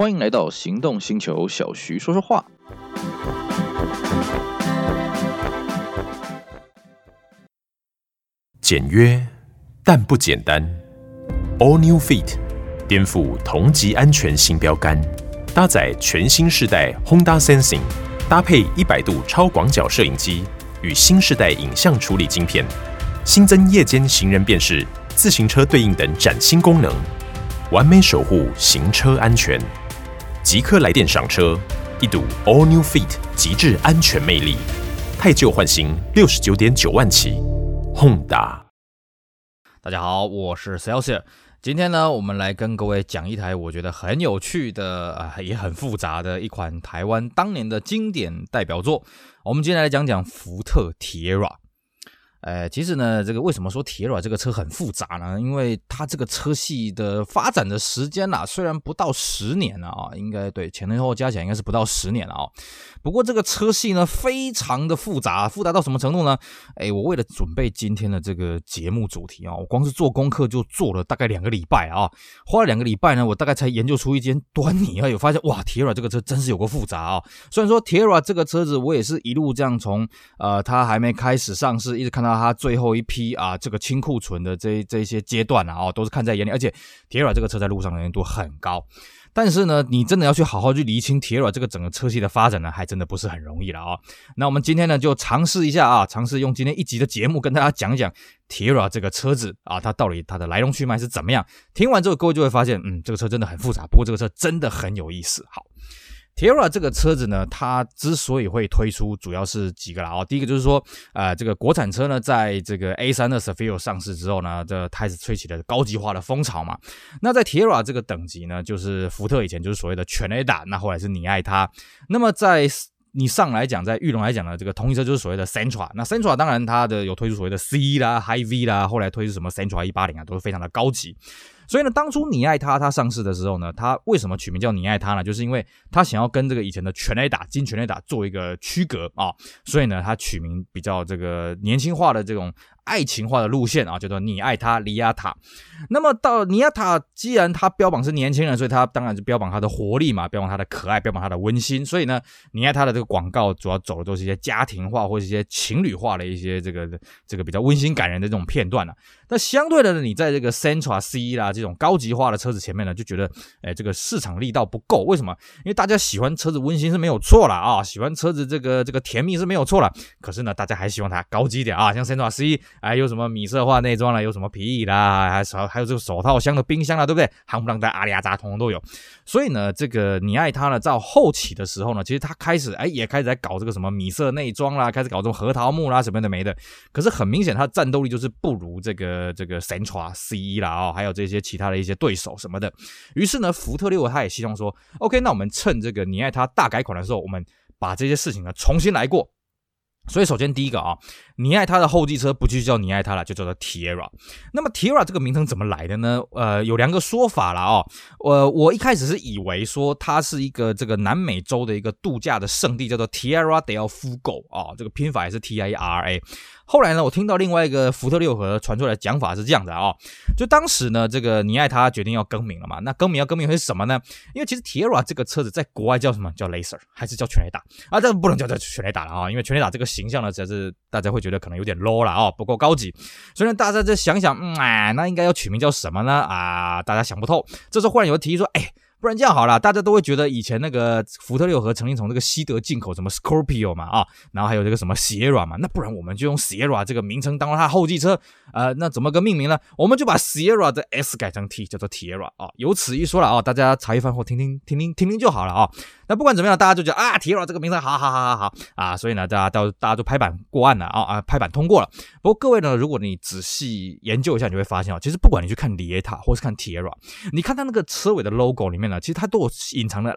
欢迎来到行动星球，小徐说说话。简约但不简单，All New Fit 颠覆同级安全新标杆，搭载全新世代 Honda Sensing，搭配一百度超广角摄影机与新世代影像处理晶片，新增夜间行人辨识、自行车对应等崭新功能，完美守护行车安全。即刻来电赏车，一睹 All New Fit 极致安全魅力，汰旧换新，六十九点九万起，Honda。大家好，我是 Celsius。今天呢，我们来跟各位讲一台我觉得很有趣的啊，也很复杂的一款台湾当年的经典代表作。我们今天来讲讲福特 Tiara。呃，其实呢，这个为什么说铁软这个车很复杂呢？因为它这个车系的发展的时间呐，虽然不到十年了啊，应该对前前后后加起来应该是不到十年了啊。不过这个车系呢，非常的复杂，复杂到什么程度呢？哎，我为了准备今天的这个节目主题啊，我光是做功课就做了大概两个礼拜啊，花了两个礼拜呢，我大概才研究出一些端倪啊，有发现哇铁软这个车真是有个复杂啊。虽然说铁软这个车子，我也是一路这样从呃，它还没开始上市，一直看到。它最后一批啊，这个清库存的这这些阶段啊，哦，都是看在眼里，而且 tira 这个车在路上能见度很高。但是呢，你真的要去好好去厘清 tira 这个整个车系的发展呢，还真的不是很容易了啊、哦。那我们今天呢，就尝试一下啊，尝试用今天一集的节目跟大家讲讲 tira 这个车子啊，它到底它的来龙去脉是怎么样。听完之后，各位就会发现，嗯，这个车真的很复杂，不过这个车真的很有意思。好。Terra 这个车子呢，它之所以会推出，主要是几个啦哦。第一个就是说，呃，这个国产车呢，在这个 A 三的 Cefiro 上市之后呢，这开始吹起了高级化的风潮嘛。那在 Terra 这个等级呢，就是福特以前就是所谓的全 A 打，那后来是你爱它。那么在你上来讲，在裕隆来讲呢，这个同一车就是所谓的 Centra。那 Centra 当然它的有推出所谓的 C 啦、High V 啦，后来推出什么 Centra 一八零啊，都是非常的高级。所以呢，当初你爱它它上市的时候呢，它为什么取名叫你爱它呢？就是因为它想要跟这个以前的全垒打、金全垒打做一个区隔啊，所以呢，它取名比较这个年轻化的这种。爱情化的路线啊，叫做你爱他，尼亚塔。那么到尼亚塔，既然他标榜是年轻人，所以他当然是标榜他的活力嘛，标榜他的可爱，标榜他的温馨。所以呢，你爱他的这个广告主要走的都是一些家庭化或者一些情侣化的一些这个这个比较温馨感人的这种片段了、啊。那相对的呢，你在这个 Sentra C 啦这种高级化的车子前面呢，就觉得哎，这个市场力道不够。为什么？因为大家喜欢车子温馨是没有错啦啊，喜欢车子这个这个甜蜜是没有错啦。可是呢，大家还希望它高级一点啊，像 Sentra C，哎有什么米色化内装啦，有什么皮椅啦，还还还有这个手套箱的冰箱啦，对不对？夯不啷当阿里阿扎通通都有。所以呢，这个你爱它呢，到后期的时候呢，其实它开始哎也开始在搞这个什么米色内装啦，开始搞这种核桃木啦什么的没的。可是很明显，它的战斗力就是不如这个呃这个 Sentra C 啦哦，还有这些其他的一些对手什么的。于是呢，福特六他也希望说，OK，那我们趁这个你爱它大改款的时候，我们把这些事情呢重新来过。所以，首先第一个啊，你爱它的后继车不就叫你爱它了，就叫做 Tiara。那么 Tiara 这个名称怎么来的呢？呃，有两个说法了啊。呃，我一开始是以为说它是一个这个南美洲的一个度假的圣地，叫做 Tierra del Fuego 啊，这个拼法也是 T I R A。后来呢，我听到另外一个福特六和传出来的讲法是这样的啊、就当时呢，这个你爱他决定要更名了嘛？那更名要更名会是什么呢？因为其实 Tiara 这个车子在国外叫什么？叫 Laser 还是叫全雷打啊？这不能叫叫全雷打了啊，因为全雷打这个形象呢，才是大家会觉得可能有点 low 了啊、不够高级。所以呢，大家再想想，嗯，哎，那应该要取名叫什么呢？啊，大家想不透。这时候忽然有人提议说，哎。不然这样好了，大家都会觉得以前那个福特六和曾经从这个西德进口什么 Scorpio 嘛啊，然后还有这个什么 Sierra 嘛，那不然我们就用 Sierra 这个名称当做它后继车，呃，那怎么个命名呢？我们就把 Sierra 的 S 改成 T，叫做 Tierra 啊，由此一说了啊，大家茶余饭后听听听听听听就好了啊。那不管怎么样，大家就觉得啊，Tiara 这个名字好好好好好啊，所以呢，大家到大家都拍板过案了啊啊，拍板通过了。不过各位呢，如果你仔细研究一下，你会发现啊，其实不管你去看 Lieta 或是看 Tiara，你看它那个车尾的 logo 里面呢，其实它都有隐藏的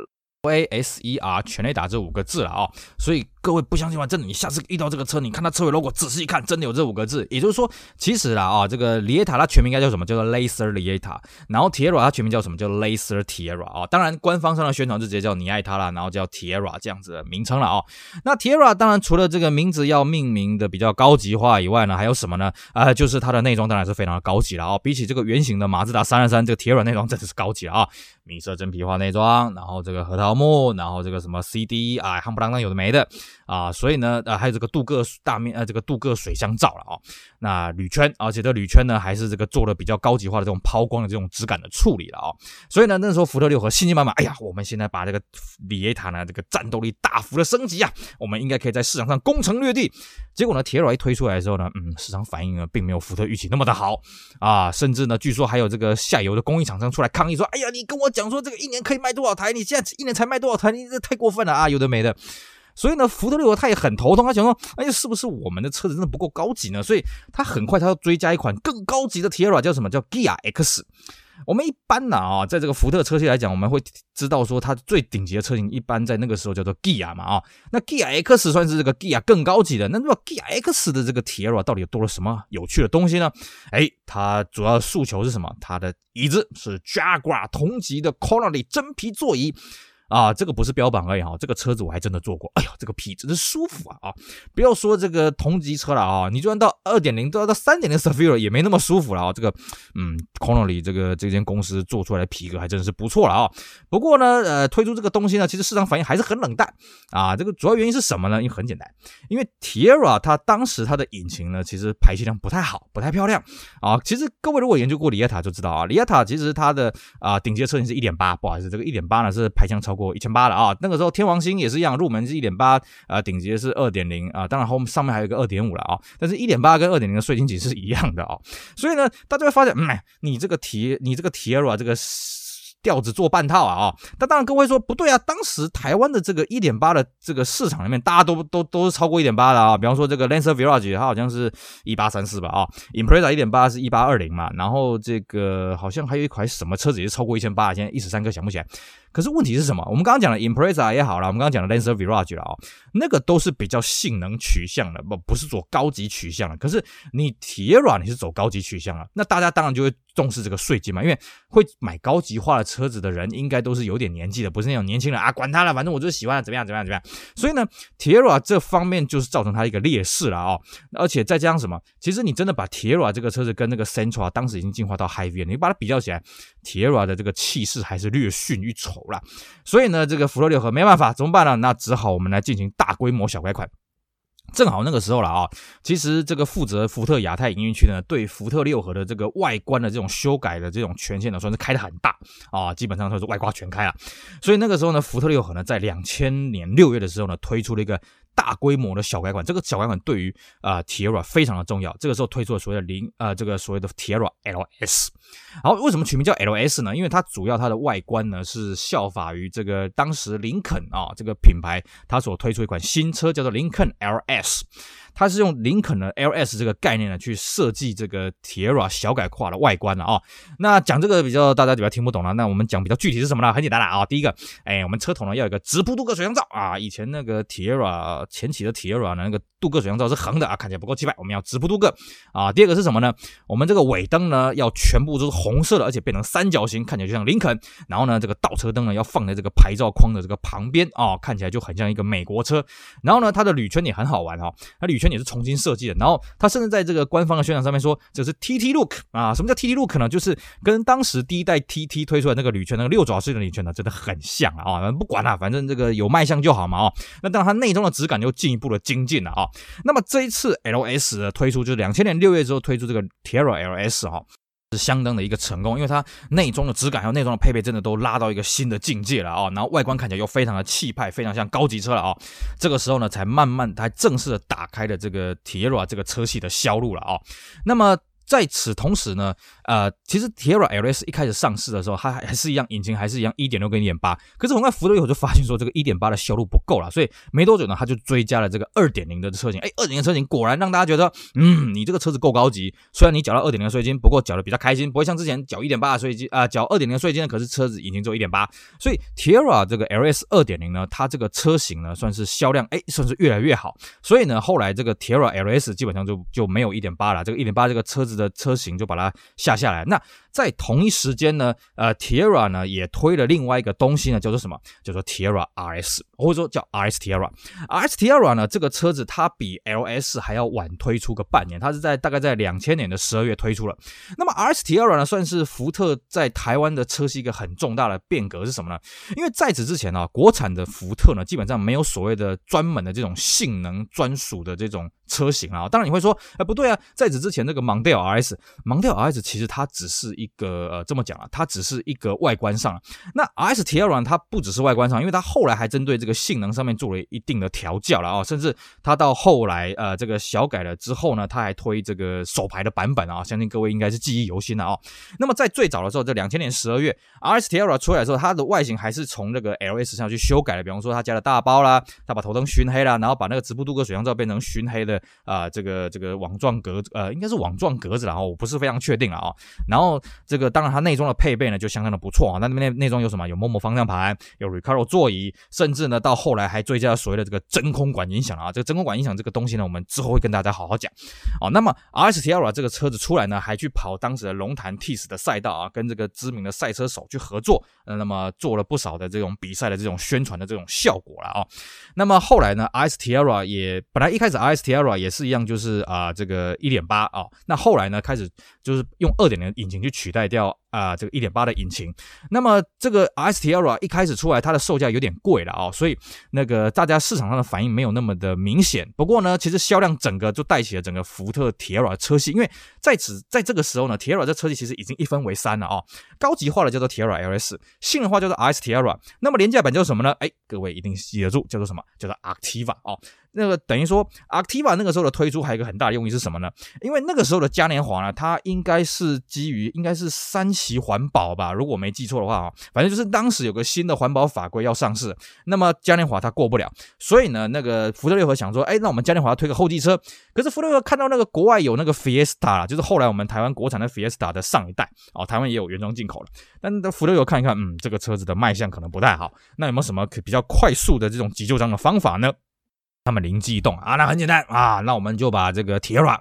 A S E R 全雷打这五个字了啊、哦，所以各位不相信的话？真的，你下次遇到这个车，你看它车尾 logo，仔细一看，真的有这五个字。也就是说，其实啦啊、哦，这个 Lieta 它全名应该叫什么？叫做 Laser Lieta。然后 Tierra 它全名叫什么？叫 Laser Tierra 啊、哦。当然，官方上的宣传就直接叫你爱它啦，然后叫 Tierra 这样子的名称了啊、哦。那 Tierra 当然除了这个名字要命名的比较高级化以外呢，还有什么呢？啊、就是它的内装当然是非常的高级了啊、哦。比起这个原型的马自达三二三，这个 Tierra 内装真的是高级了啊。米色真皮化内装，然后这个核桃木，然后这个什么 CD 啊，夯不啷当有的没的。啊，所以呢，呃，还有这个镀铬大面，呃，这个镀铬水箱罩了啊。那铝圈，而且这铝圈呢，还是这个做了比较高级化的这种抛光的这种质感的处理了啊。所以呢，那时候福特六和信心满满，哎呀，我们现在把这个里耶塔呢，这个战斗力大幅的升级啊，我们应该可以在市场上攻城略地。结果呢铁软一推出来的时候呢，嗯，市场反应呢，并没有福特预期那么的好啊，甚至呢，据说还有这个下游的工艺厂商出来抗议说，哎呀，你跟我讲说这个一年可以卖多少台，你现在一年才卖多少台，你这太过分了啊，有的没的。所以呢，福特六和他也很头痛，他想说，哎，是不是我们的车子真的不够高级呢？所以他很快他要追加一款更高级的 Tierra，叫什么？叫 Gia X。我们一般呢啊，在这个福特车系来讲，我们会知道说它最顶级的车型一般在那个时候叫做 Gia 嘛啊。那 Gia X 算是这个 Gia 更高级的。那那么 Gia X 的这个 Tierra 到底有多了什么有趣的东西呢？哎，它主要诉求是什么？它的椅子是 Jaguar 同级的 Colorley 真皮座椅。啊，这个不是标榜而已哈，这个车子我还真的坐过，哎呦，这个皮真是舒服啊啊！不要说这个同级车了啊，你就算到二点零，都要到三点零 Zafira 也没那么舒服了啊。这个，嗯，Connelly 这个这间公司做出来的皮革还真是不错了啊。不过呢，呃，推出这个东西呢，其实市场反应还是很冷淡啊。这个主要原因是什么呢？因为很简单，因为 Tierra 它当时它的引擎呢，其实排气量不太好，不太漂亮啊。其实各位如果研究过里耶塔就知道啊里耶塔其实它的啊顶级的车型是一点八，不好意思，这个一点八呢是排气量超超过。一千八了啊，那个时候天王星也是一样，入门是一点八，啊，顶级的是二点零啊，当然后面上面还有一个二点五了啊，但是一点八跟二点零的税金其实是一样的啊，所以呢，大家会发现，嗯，你这个提，你这个 tiera 这个。调子做半套啊啊！但当然各位说不对啊，当时台湾的这个一点八的这个市场里面，大家都都都是超过一点八的啊。比方说这个 Lancer Virage 它好像是一八三四吧啊，Impreza 一点八是一八二零嘛，然后这个好像还有一款什么车子也是超过一千八，现在一时三刻想不起来。可是问题是什么？我们刚刚讲的 Impreza 也好了，我们刚刚讲的 Lancer Virage 了啊，那个都是比较性能取向的，不不是走高级取向的。可是你 Tierra 你是走高级取向了，那大家当然就会重视这个税金嘛，因为会买高级化的车子的人应该都是有点年纪的，不是那种年轻人啊，管他了，反正我就是喜欢怎么样怎么样怎么样。所以呢，Tierra 这方面就是造成它一个劣势了啊，而且再加上什么？其实你真的把 Tierra 这个车子跟那个 Centra 当时已经进化到 Hy-V 了，你把它比较起来，Tierra 的这个气势还是略逊于丑了。所以呢，这个福特六合没办法，怎么办呢？那只好我们来进行大规模小改款。正好那个时候了啊，其实这个负责福特亚太营运区呢，对福特六合的这个外观的这种修改的这种权限呢，算是开的很大啊，基本上算是外挂全开了。所以那个时候呢，福特六合呢，在两千年六月的时候呢，推出了一个。大规模的小改款，这个小改款对于啊、Tierra 非常的重要。这个时候推出了所谓的零呃这个所谓的 Tierra LS。好，为什么取名叫 LS 呢？因为它主要它的外观呢是效法于这个当时林肯啊这个品牌，它所推出一款新车叫做林肯 LS。它是用林肯的 LS 这个概念呢，去设计这个 Tierra 小改化的外观了啊。那讲这个比较大家比较听不懂了，那我们讲比较具体是什么呢？很简单了啊。第一个，哎，我们车头呢要有一个直瀑镀铬水箱罩啊。以前那个 Tierra 前期的 Tierra 呢，那个镀铬水箱罩是横的啊，看起来不够气派，我们要直瀑镀铬啊。第二个是什么呢？我们这个尾灯呢要全部都是红色的，而且变成三角形，看起来就像林肯。然后呢，这个倒车灯呢要放在这个牌照框的这个旁边啊，看起来就很像一个美国车。然后呢，它的铝圈也很好玩哈，它铝圈也是重新设计的，然后他甚至在这个官方的宣传上面说这是 TT Look 啊，什么叫 TT Look 呢？就是跟当时第一代 TT 推出来那个铝圈，那个六爪式的铝圈呢，真的很像啊！不管了，反正这个有卖相就好嘛啊！那当然它内中的质感就进一步的精进了啊！那么这一次 LS 的推出，就是两千年六月之后推出这个 Tierra LS 哈。是相当的一个成功，因为它内装的质感还有内装的配备真的都拉到一个新的境界了啊！然后外观看起来又非常的气派，非常像高级车了啊！这个时候呢，才慢慢才正式的打开了这个 Tierra 这个车系的销路了啊！那么在此同时呢，呃，其实 Tiara LS 一开始上市的时候，它还是一样，引擎还是一样一点六跟一点八。可是很快福特以后就发现说，这个一点八的销路不够了，所以没多久呢，他就追加了这个二点零的车型。哎，二点零的车型果然让大家觉得，嗯，你这个车子够高级。虽然你缴了二点零的税金，不过缴的比较开心，不会像之前缴一点八的税金啊，缴二点零的税金呢，可是车子引擎只有一点八。所以 Tiara 这个 LS 二点零呢，它这个车型呢，算是销量哎，算是越来越好。所以呢，后来这个 Tiara LS 基本上就就没有一点八了，这个一点八这个车子的车型就把它下下来。那在同一时间呢，呃，Tiara 呢也推了另外一个东西呢，叫做什么？叫做 Tiara RS，或者说叫 RS Tiara。RS Tiara 呢，这个车子它比 LS 还要晚推出个半年，它是在大概在两千年的十二月推出了。那么 RS Tiara 呢，算是福特在台湾的车系一个很重大的变革是什么呢？因为在此之前呢，国产的福特呢，基本上没有所谓的专门的这种性能专属的这种。车型啊，当然你会说，哎，不对啊，在此之前这个 Mondeo RS，Mondeo RS 其实它只是一个呃，这么讲啊，它只是一个外观上。那 RS Tiara 它不只是外观上，因为它后来还针对这个性能上面做了一定的调教了啊，甚至它到后来呃这个小改了之后呢，它还推这个手排的版本啊，相信各位应该是记忆犹新的啊。那么在最早的时候，在两千年十二月，RS TLR 出来的时候，它的外形还是从那个 LS 上去修改的，比方说它加了大包啦，它把头灯熏黑啦，然后把那个直瀑镀铬水箱罩变成熏黑的。啊，这个这个网状格，呃，应该是网状格子，然后我不是非常确定了啊。然后这个当然它内装的配备呢就相当的不错啊。那内内装有什么？有 Momo 方向盘，有 Recaro 座椅，甚至呢到后来还追加了所谓的这个真空管音响啊。这个真空管音响这个东西呢，我们之后会跟大家好好讲。哦，那么 RS Tiara 这个车子出来呢，还去跑当时的龙潭 TIS 的赛道啊，跟这个知名的赛车手去合作，那么做了不少的这种比赛的这种宣传的这种效果了啊。那么后来呢，RS Tiara 也本来一开始 RS t e r a 也是。一样就是啊，这个一点八啊，那后来呢，开始就是用二点零引擎去取代掉。啊，这个一点八的引擎，那么这个 STIARA 一开始出来，它的售价有点贵了啊，所以那个大家市场上的反应没有那么的明显。不过呢，其实销量整个就带起了整个福特 Tiara 车系，因为在此在这个时候呢，Tiara 这车系其实已经一分为三了啊，高级化的叫做 Tiara LS，性能化叫做 STIRA 那么廉价版叫什么呢？哎，各位一定记得住，叫做什么？叫做 Activa 啊。那个等于说 Activa 那个时候的推出还有一个很大的用意是什么呢？因为那个时候的嘉年华呢，它应该是基于应该是三。其环保吧，如果我没记错的话啊，反正就是当时有个新的环保法规要上市，那么嘉年华它过不了，所以呢，那个福特六合想说，哎，那我们嘉年华推个后继车，可是福特六合看到那个国外有那个 Fiesta，就是后来我们台湾国产的 Fiesta 的上一代哦，台湾也有原装进口了，但福特六合看一看，嗯，这个车子的卖相可能不太好，那有没有什么可比较快速的这种急救章的方法呢？他们灵机一动啊，那很简单啊，那我们就把这个铁软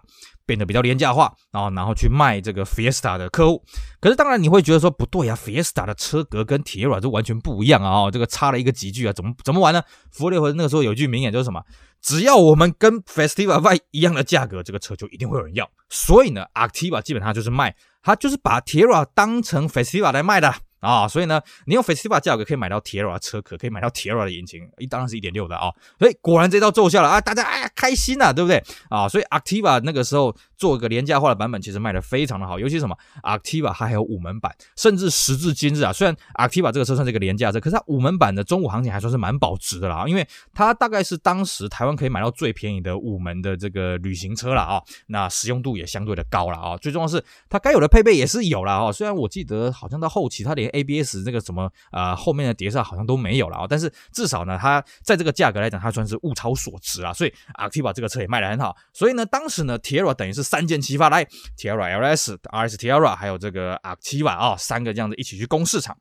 变得比较廉价化，啊然后去卖这个 Fiesta 的客户。可是当然你会觉得说不对呀，Fiesta 的车格跟 Tiara 就完全不一样啊，这个差了一个级距啊，怎么怎么玩呢？福特六合那个时候有句名言就是什么？只要我们跟 Festiva Y 一样的价格，这个车就一定会有人要。所以呢，Activa 基本上就是卖，它就是把 Tiara 当成 Festiva 来卖的。啊、所以呢，你用 Festiva 价格可以买到 Tiara 车壳，可以买到 Tiara 的引擎，一当然是一点六的啊、所以果然这招奏效了啊，大家哎呀开心呐、对不对啊？所以 Activa 那个时候做一个廉价化的版本，其实卖的非常的好，尤其什么 Activa 它还有五门版，甚至时至今日啊，虽然 Activa 这个车算是一个廉价车，可是它五门版的中午行情还算是蛮保值的啦，因为它大概是当时台湾可以买到最便宜的五门的这个旅行车了啊，那实用度也相对的高了啊，最重要的是它该有的配备也是有了啊，虽然我记得好像到后期它连 ABS 那个什么呃后面的碟刹好像都没有了啊，但是至少呢，它在这个价格来讲，它算是物超所值啊。所以 Activa 这个车也卖得很好。所以呢，当时呢，Tiara 等于是三箭齐发，来 Tiara LS、RS Tiara 还有这个 Activa 啊，三个这样子一起去攻市场。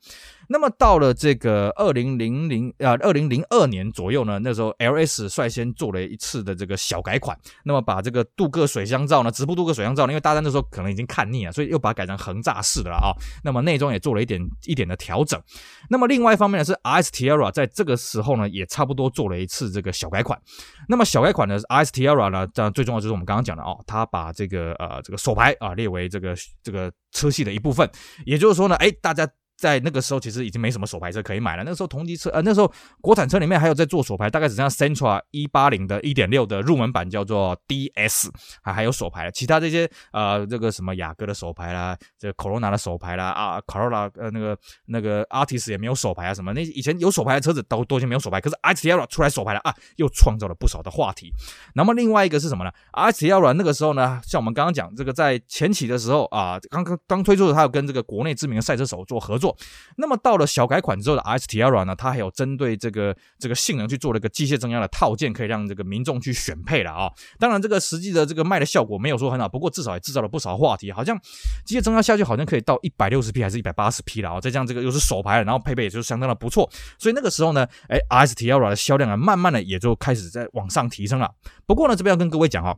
那么到了这个二零零零啊二零零二年左右呢，那时候 LS 率先做了一次的这个小改款，那么把这个镀铬水箱罩呢，直瀑镀铬水箱罩呢，因为大家那时候可能已经看腻了，所以又把它改成横栅式的了啊。那么内装也做了一点一点的调整。那么另外一方面呢，是 RS Tiara 在这个时候呢，也差不多做了一次这个小改款。那么小改款的 RS Tiara 呢，这样最重要就是我们刚刚讲的哦，它把这个呃这个手牌啊列为这个这个车系的一部分，也就是说呢，哎大家。在那个时候其实已经没什么手排车可以买了。那时候同级车呃，那时候国产车里面还有在做手排，大概只剩下 Central 一八零的一点六的入门版叫做 DS 还还有手排，其他这些呃这个什么雅阁的手排啦，这个 Corona 的手排啦啊 Corolla 呃那个那个 Artis 也没有手排啊什么，那以前有手排的车子都都已经没有手排，可是 RX Tiara 出来手排了啊，又创造了不少的话题。那么另外一个是什么呢？RX Tiara 那个时候呢，像我们刚刚讲这个在前期的时候啊，刚刚刚推出的，它有跟这个国内知名的赛车手做合作。那么到了小改款之后的 RX Tiara 呢，它还有针对这个这个性能去做了一个机械增压的套件，可以让这个民众去选配了啊。当然，这个实际的这个卖的效果没有说很好，不过至少也制造了不少话题。好像机械增压下去好像可以到一百六十匹还是一百八十匹了啊。再加上这个又是手排，然后配备也就是相当的不错。所以那个时候呢，哎，RX Tiara 的销量啊，慢慢的也就开始在往上提升了。不过呢，这边要跟各位讲哈。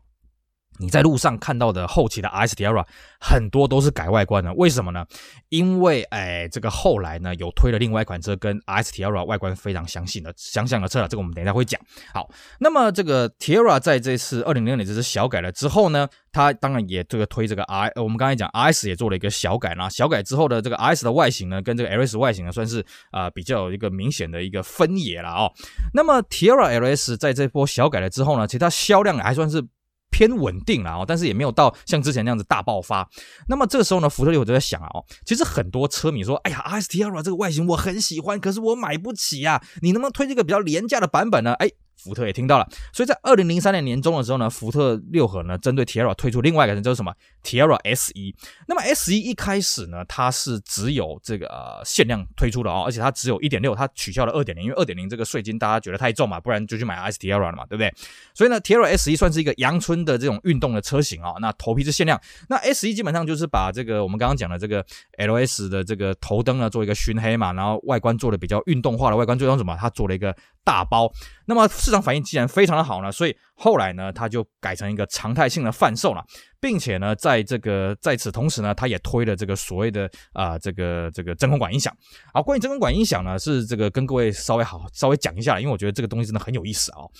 你在路上看到的后期的 RX Tiara 很多都是改外观的，为什么呢？因为哎，这个后来呢有推了另外一款车跟 RX Tiara 外观非常相似的相像的车了，这个我们等一下会讲。好，那么这个 Tiara 在这次二零零六年这次小改了之后呢，它当然也这个推这个 R，我们刚才讲 RS 也做了一个小改啦，小改之后的这个 RS 的外形呢，跟这个 LS 外形呢算是啊、呃、比较有一个明显的一个分野了哦。那么 Tiara LS 在这波小改了之后呢，其实它销量还算是。偏稳定了哦，但是也没有到像之前那样子大爆发。那么这个时候呢，福特利我就在想啊，哦，其实很多车迷说，哎呀，RSTerra 这个外形我很喜欢，可是我买不起啊，你能不能推这个比较廉价的版本呢？哎。福特也听到了，所以在二零零三年年中的时候呢，福特六合呢针对 Tiara 推出另外一个人，叫做什么 Tiara SE。那么 S 一一开始呢，它是只有这个呃限量推出的哦，而且它只有一点六，它取消了二点零，因为二点零这个税金大家觉得太重嘛，不然就去买 RX Tiara 了嘛，对不对？所以呢，Tiara SE 算是一个阳春的这种运动的车型啊、哦。那头皮是限量，那 S 一基本上就是把这个我们刚刚讲的这个 LS 的这个头灯呢做一个熏黑嘛，然后外观做的比较运动化的外观，最终什么？它做了一个大包。那么市场反应既然非常的好呢，所以后来呢，它就改成一个常态性的贩售了，并且呢，在这个在此同时呢，它也推了这个所谓的啊、这个这个真空管音响。好，关于真空管音响呢，是这个跟各位稍微好稍微讲一下，因为我觉得这个东西真的很有意思啊、哦。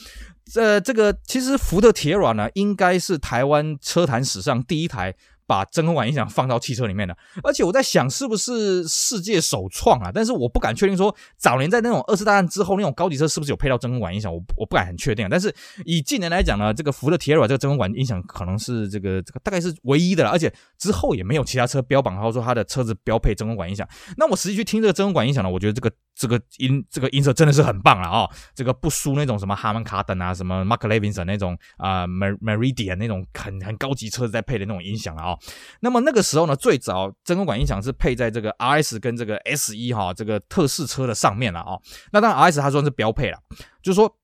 这这个其实福特铁软呢，应该是台湾车坛史上第一台。把真空管音响放到汽车里面的，而且我在想是不是世界首创啊？但是我不敢确定说早年在那种二次大战之后那种高级车是不是有配到真空管音响，我我不敢很确定。但是以近年来讲呢，这个福特 Tiara 这个真空管音响可能是这个这个大概是唯一的了，而且之后也没有其他车标榜，然后说它的车子标配真空管音响。那我实际去听这个真空管音响呢，我觉得这个。这个音这个音色真的是很棒了啊、哦！这个不输那种什么哈曼卡顿啊，什么 Mark Levinson 那种啊 Mer Meridian 那种很很高级车子在配的那种音响了啊、哦。那么那个时候呢，最早真空管音响是配在这个 RS 跟这个 SE 哈这个特试车的上面了啊、哦。那当然 RS 它算是标配了，就是说。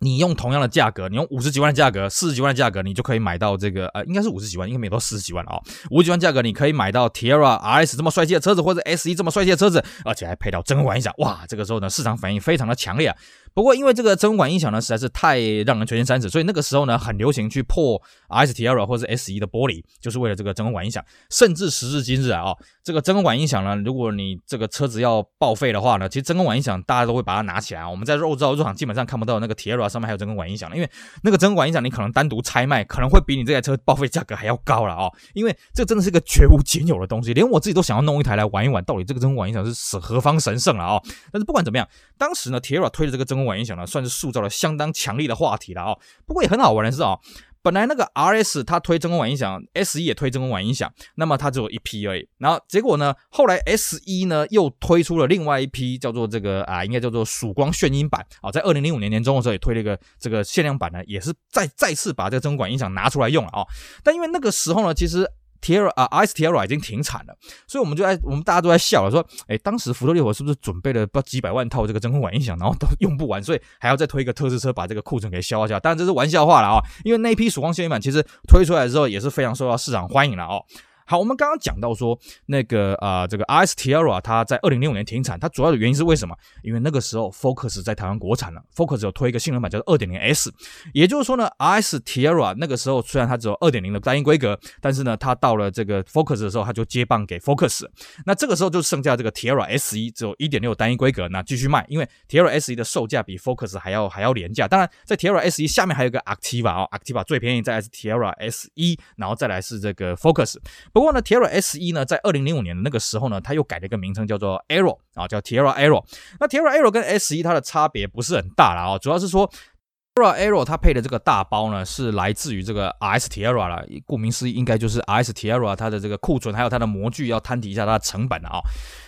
你用同样的价格，你用五十几万的价格，四十几万的价格，你就可以买到这个呃，应该是五十几万，应该没有到四十几万啊、五十几万价格，你可以买到 Tiara RS 这么帅气的车子，或者 SE 这么帅气的车子，而且还配到真空管音响，哇，这个时候呢，市场反应非常的强烈啊。不过因为这个真空管音响呢，实在是太让人垂涎三尺，所以那个时候呢，很流行去破 S T I R A 或者 SE 的玻璃，就是为了这个真空管音响。甚至时至今日啊，这个真空管音响呢，如果你这个车子要报废的话呢，其实真空管音响大家都会把它拿起来啊。我们在肉造肉厂基本上看不到那个 T I R A 上面还有真空管音响了。因为那个真空管音响，你可能单独拆卖，可能会比你这台车报废价格还要高了哦。因为这真的是一个绝无仅有的东西，连我自己都想要弄一台来玩一玩，到底这个真空管音响是何方神圣了哦。但是不管怎么样，当时呢 T I R A 推的这个真空管音响呢，算是塑造了相当强力的话题了哦。不过也很好玩的是哦。本来那个 RS 它推真空管音响，SE 也推真空管音响，那么它只有一批而已。然后结果呢，后来 SE 呢又推出了另外一批，叫做这个啊，应该叫做曙光炫音版啊，在二零零五年年中的时候也推了一个这个限量版呢，也是再再次把这个真空管音响拿出来用了啊。但因为那个时候呢，其实。Tiara 啊，Ice Tiara 已经停产了，所以我们就在我们大家都在笑了，说，哎，当时福特烈火是不是准备了不知道几百万套这个真空管音响，然后都 用不完，所以还要再推一个特制车把这个库存给消化掉？当然这是玩笑话了啊，因为那一批曙光限量版其实推出来之后也是非常受到市场欢迎了哦。好，我们刚刚讲到说，那个啊、呃，这个 RSTIARA 它在二零零五年停产，它主要的原因是为什么？因为那个时候 Focus 在台湾国产了，Focus 有推一个性能版叫做二点零 S，也就是说呢，RSTIARA 那个时候虽然它只有二点零的单一规格，但是呢，它到了这个 Focus 的时候，它就接棒给 Focus，那这个时候就剩下这个 TIARA S 一只有一点六单一规格，那继续卖，因为 TIARA S 一的售价比 Focus 还要还要廉价。当然，在 TIARA S 一下面还有一个 Activa 哦，Activa 最便宜，再来是 Tiara SE，然后再来是这个 Focus。不过呢，Tiara S 一呢，在二零零五年的那个时候呢，它又改了一个名称，叫做 Aero 啊，叫 Tiara Aero。那 Tiara Aero 跟 S 一它的差别不是很大了啊，主要是说。Tiara Aero 它配的这个大包呢，是来自于这个 RS Tiara 啦，顾名思义，应该就是 RS Tiara 它的这个库存还有它的模具要摊提一下它的成本啊。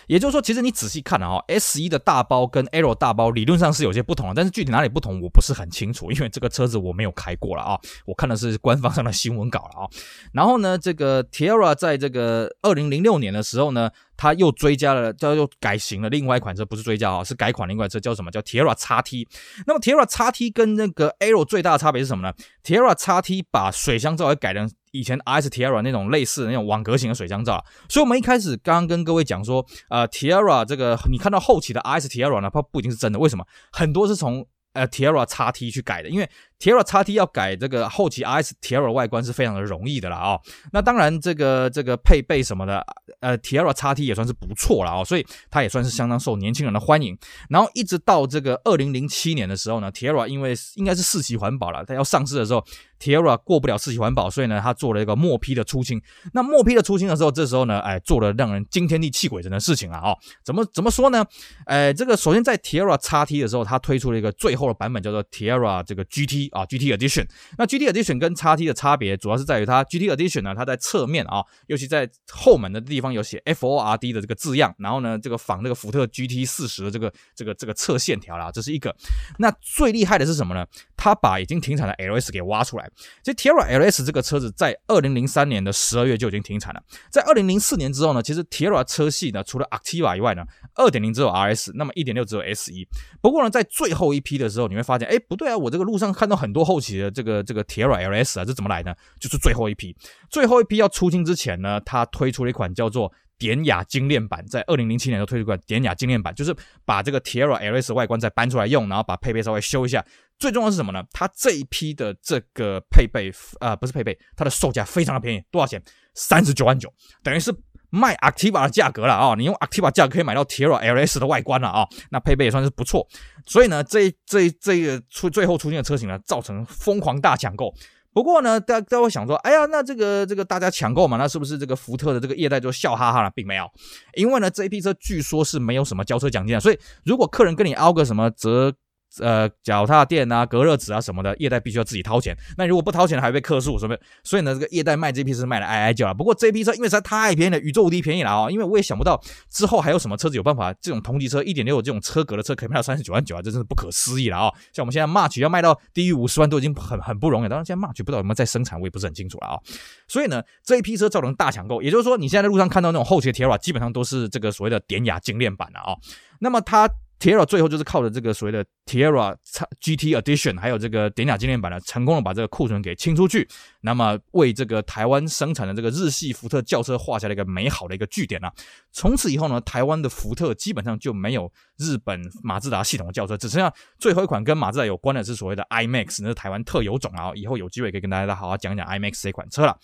也就是说，其实你仔细看啊，S 一的大包跟 Aero 大包理论上是有些不同的，但是具体哪里不同我不是很清楚，因为这个车子我没有开过了啊，我看的是官方上的新闻稿了啊。然后呢，这个 Tiara 在这个二零零六年的时候呢。它又追加了，叫又改型了另外一款车，不是追加啊，是改款另外一款车，叫什么？叫 Tiara XT。那么 Tiara XT 跟那个 Arrow 最大的差别是什么呢？Tiara XT 把水箱罩也改成以前 RS Tiara 那种类似的那种网格型的水箱罩。所以我们一开始刚刚跟各位讲说，呃，Tiara 这个你看到后期的 RS Tiara 呢，它不一定是真的，为什么？很多是从呃 Tiara XT 去改的，因为 Tiara XT 要改这个后期 RS Tiara 外观是非常的容易的啦啊、哦。那当然这个这个配备什么的。呃，Tiara XT 也算是不错了啊，所以它也算是相当受年轻人的欢迎。然后一直到这个二零零七年的时候呢，Tiara 因为应该是四期环保了，它要上市的时候，Tiara 过不了四期环保，所以呢，它做了一个末批的出清。那末批的出清的时候，这时候呢，哎，做了让人惊天地泣鬼神的事情啊！哦，怎么怎么说呢？哎，这个首先在 Tiara XT 的时候，它推出了一个最后的版本，叫做 Tiara 这个 GT 啊，GT Edition。那 GT Edition 跟 XT 的差别，主要是在于它 GT Edition 呢，它在侧面啊，尤其在后门的地方。有写 F O R D 的这个字样，然后呢，这个仿那个福特 G T 四十的这个这个这个侧线条啦，这是一个。那最厉害的是什么呢？他把已经停产的 L S 给挖出来。其实 Tiara L S 这个车子在二零零三年的十二月就已经停产了。在二零零四年之后呢，其实 Tiara 车系呢，除了 Activa 以外呢，二点零只有 R S，那么一点六只有 S 一。不过呢，在最后一批的时候，你会发现，哎，不对啊，我这个路上看到很多后期的这个这个 tira L S 啊，这怎么来呢？就是最后一批，最后一批要出清之前呢，他推出了一款叫做典雅精炼版在二零零七年都推出过典雅精炼版，就是把这个 Tiara LS 外观再搬出来用，然后把配备稍微修一下。最重要的是什么呢？它这一批的这个配备，呃，不是配备，它的售价非常的便宜，多少钱？三十九万九，等于是卖 Activa 的价格了啊！你用 Activa 价格可以买到 Tiara LS 的外观了啊！那配备也算是不错。所以呢，这这这个出最后出现的车型呢，造成疯狂大抢购。不过呢，大家都会想说，哎呀，那这个这个大家抢购嘛，那是不是这个福特的这个业代就笑哈哈了？并没有，因为呢，这一批车据说是没有什么交车奖金的，所以如果客人跟你凹个什么折。呃，脚踏垫啊，隔热纸啊什么的，业代必须要自己掏钱。那如果不掏钱，还被客诉，什么？所以呢，这个业代卖这批车卖的哀哀叫啊。不过这批车因为实在太便宜了，宇宙无敌便宜了啊、因为我也想不到之后还有什么车子有办法，这种同级车一点六这种车格的车可以卖到三十九万九啊，这真是不可思议了啊、像我们现在 March 要卖到低于五十万都已经很很不容易。当然现在 March 不知道有没有在生产，我也不是很清楚了啊、所以呢，这一批车造成大抢购，也就是说你现在在路上看到那种后期的 Tiara 基本上都是这个所谓的典雅精炼版了啊、那么它。Tiara 最后就是靠着这个所谓的 Tierra GT Edition，还有这个典雅纪念版呢，成功的把这个库存给清出去，那么为这个台湾生产的这个日系福特轿车画下了一个美好的一个句点啊！从此以后呢，台湾的福特基本上就没有日本马自达系统的轿车，只剩下最后一款跟马自达有关的是所谓的 iMAX，那是台湾特有种啊！以后有机会可以跟大家好好讲讲 iMAX 这款车了。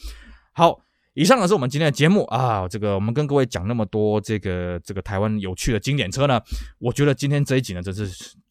好。以上呢是我们今天的节目。啊，这个我们跟各位讲那么多这个这个台湾有趣的经典车呢，我觉得今天这一集呢真是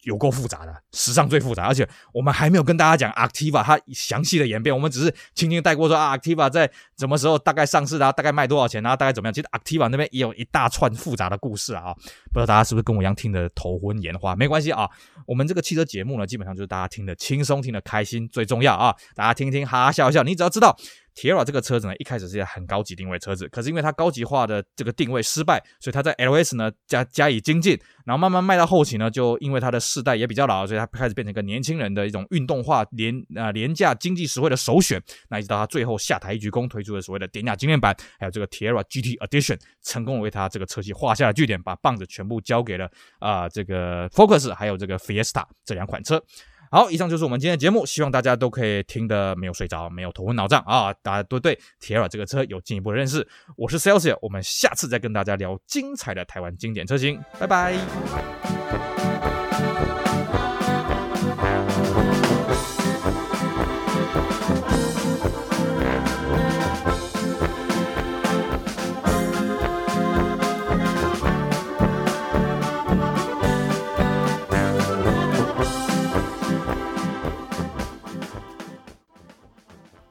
有够复杂的，史上最复杂，而且我们还没有跟大家讲 Activa 它详细的演变，我们只是轻轻带过说啊，Activa 在什么时候大概上市啊，大概卖多少钱啊，大概怎么样？其实 Activa 那边也有一大串复杂的故事啊，不知道大家是不是跟我一样听得头昏眼花？没关系啊，我们这个汽车节目呢，基本上就是大家听得轻松，听得开心最重要啊，大家听听哈哈笑笑，你只要知道。Tiara 这个车子呢，一开始是一个很高级定位车子，可是因为它高级化的这个定位失败，所以它在 LS 呢加加以精进，然后慢慢卖到后期呢，就因为它的世代也比较老，所以它开始变成一个年轻人的一种运动化廉啊廉价经济实惠的首选。那一直到它最后下台一鞠躬，推出了所谓的典雅经典版，还有这个 Tiara GT Edition，成功为它这个车系画下了句点，把棒子全部交给了啊、这个 Focus 还有这个 Fiesta 这两款车。好，以上就是我们今天的节目，希望大家都可以听得没有睡着，没有头昏脑胀啊！大家都对 tira 这个车有进一步的认识。我是 Celsia，我们下次再跟大家聊精彩的台湾经典车型，拜拜。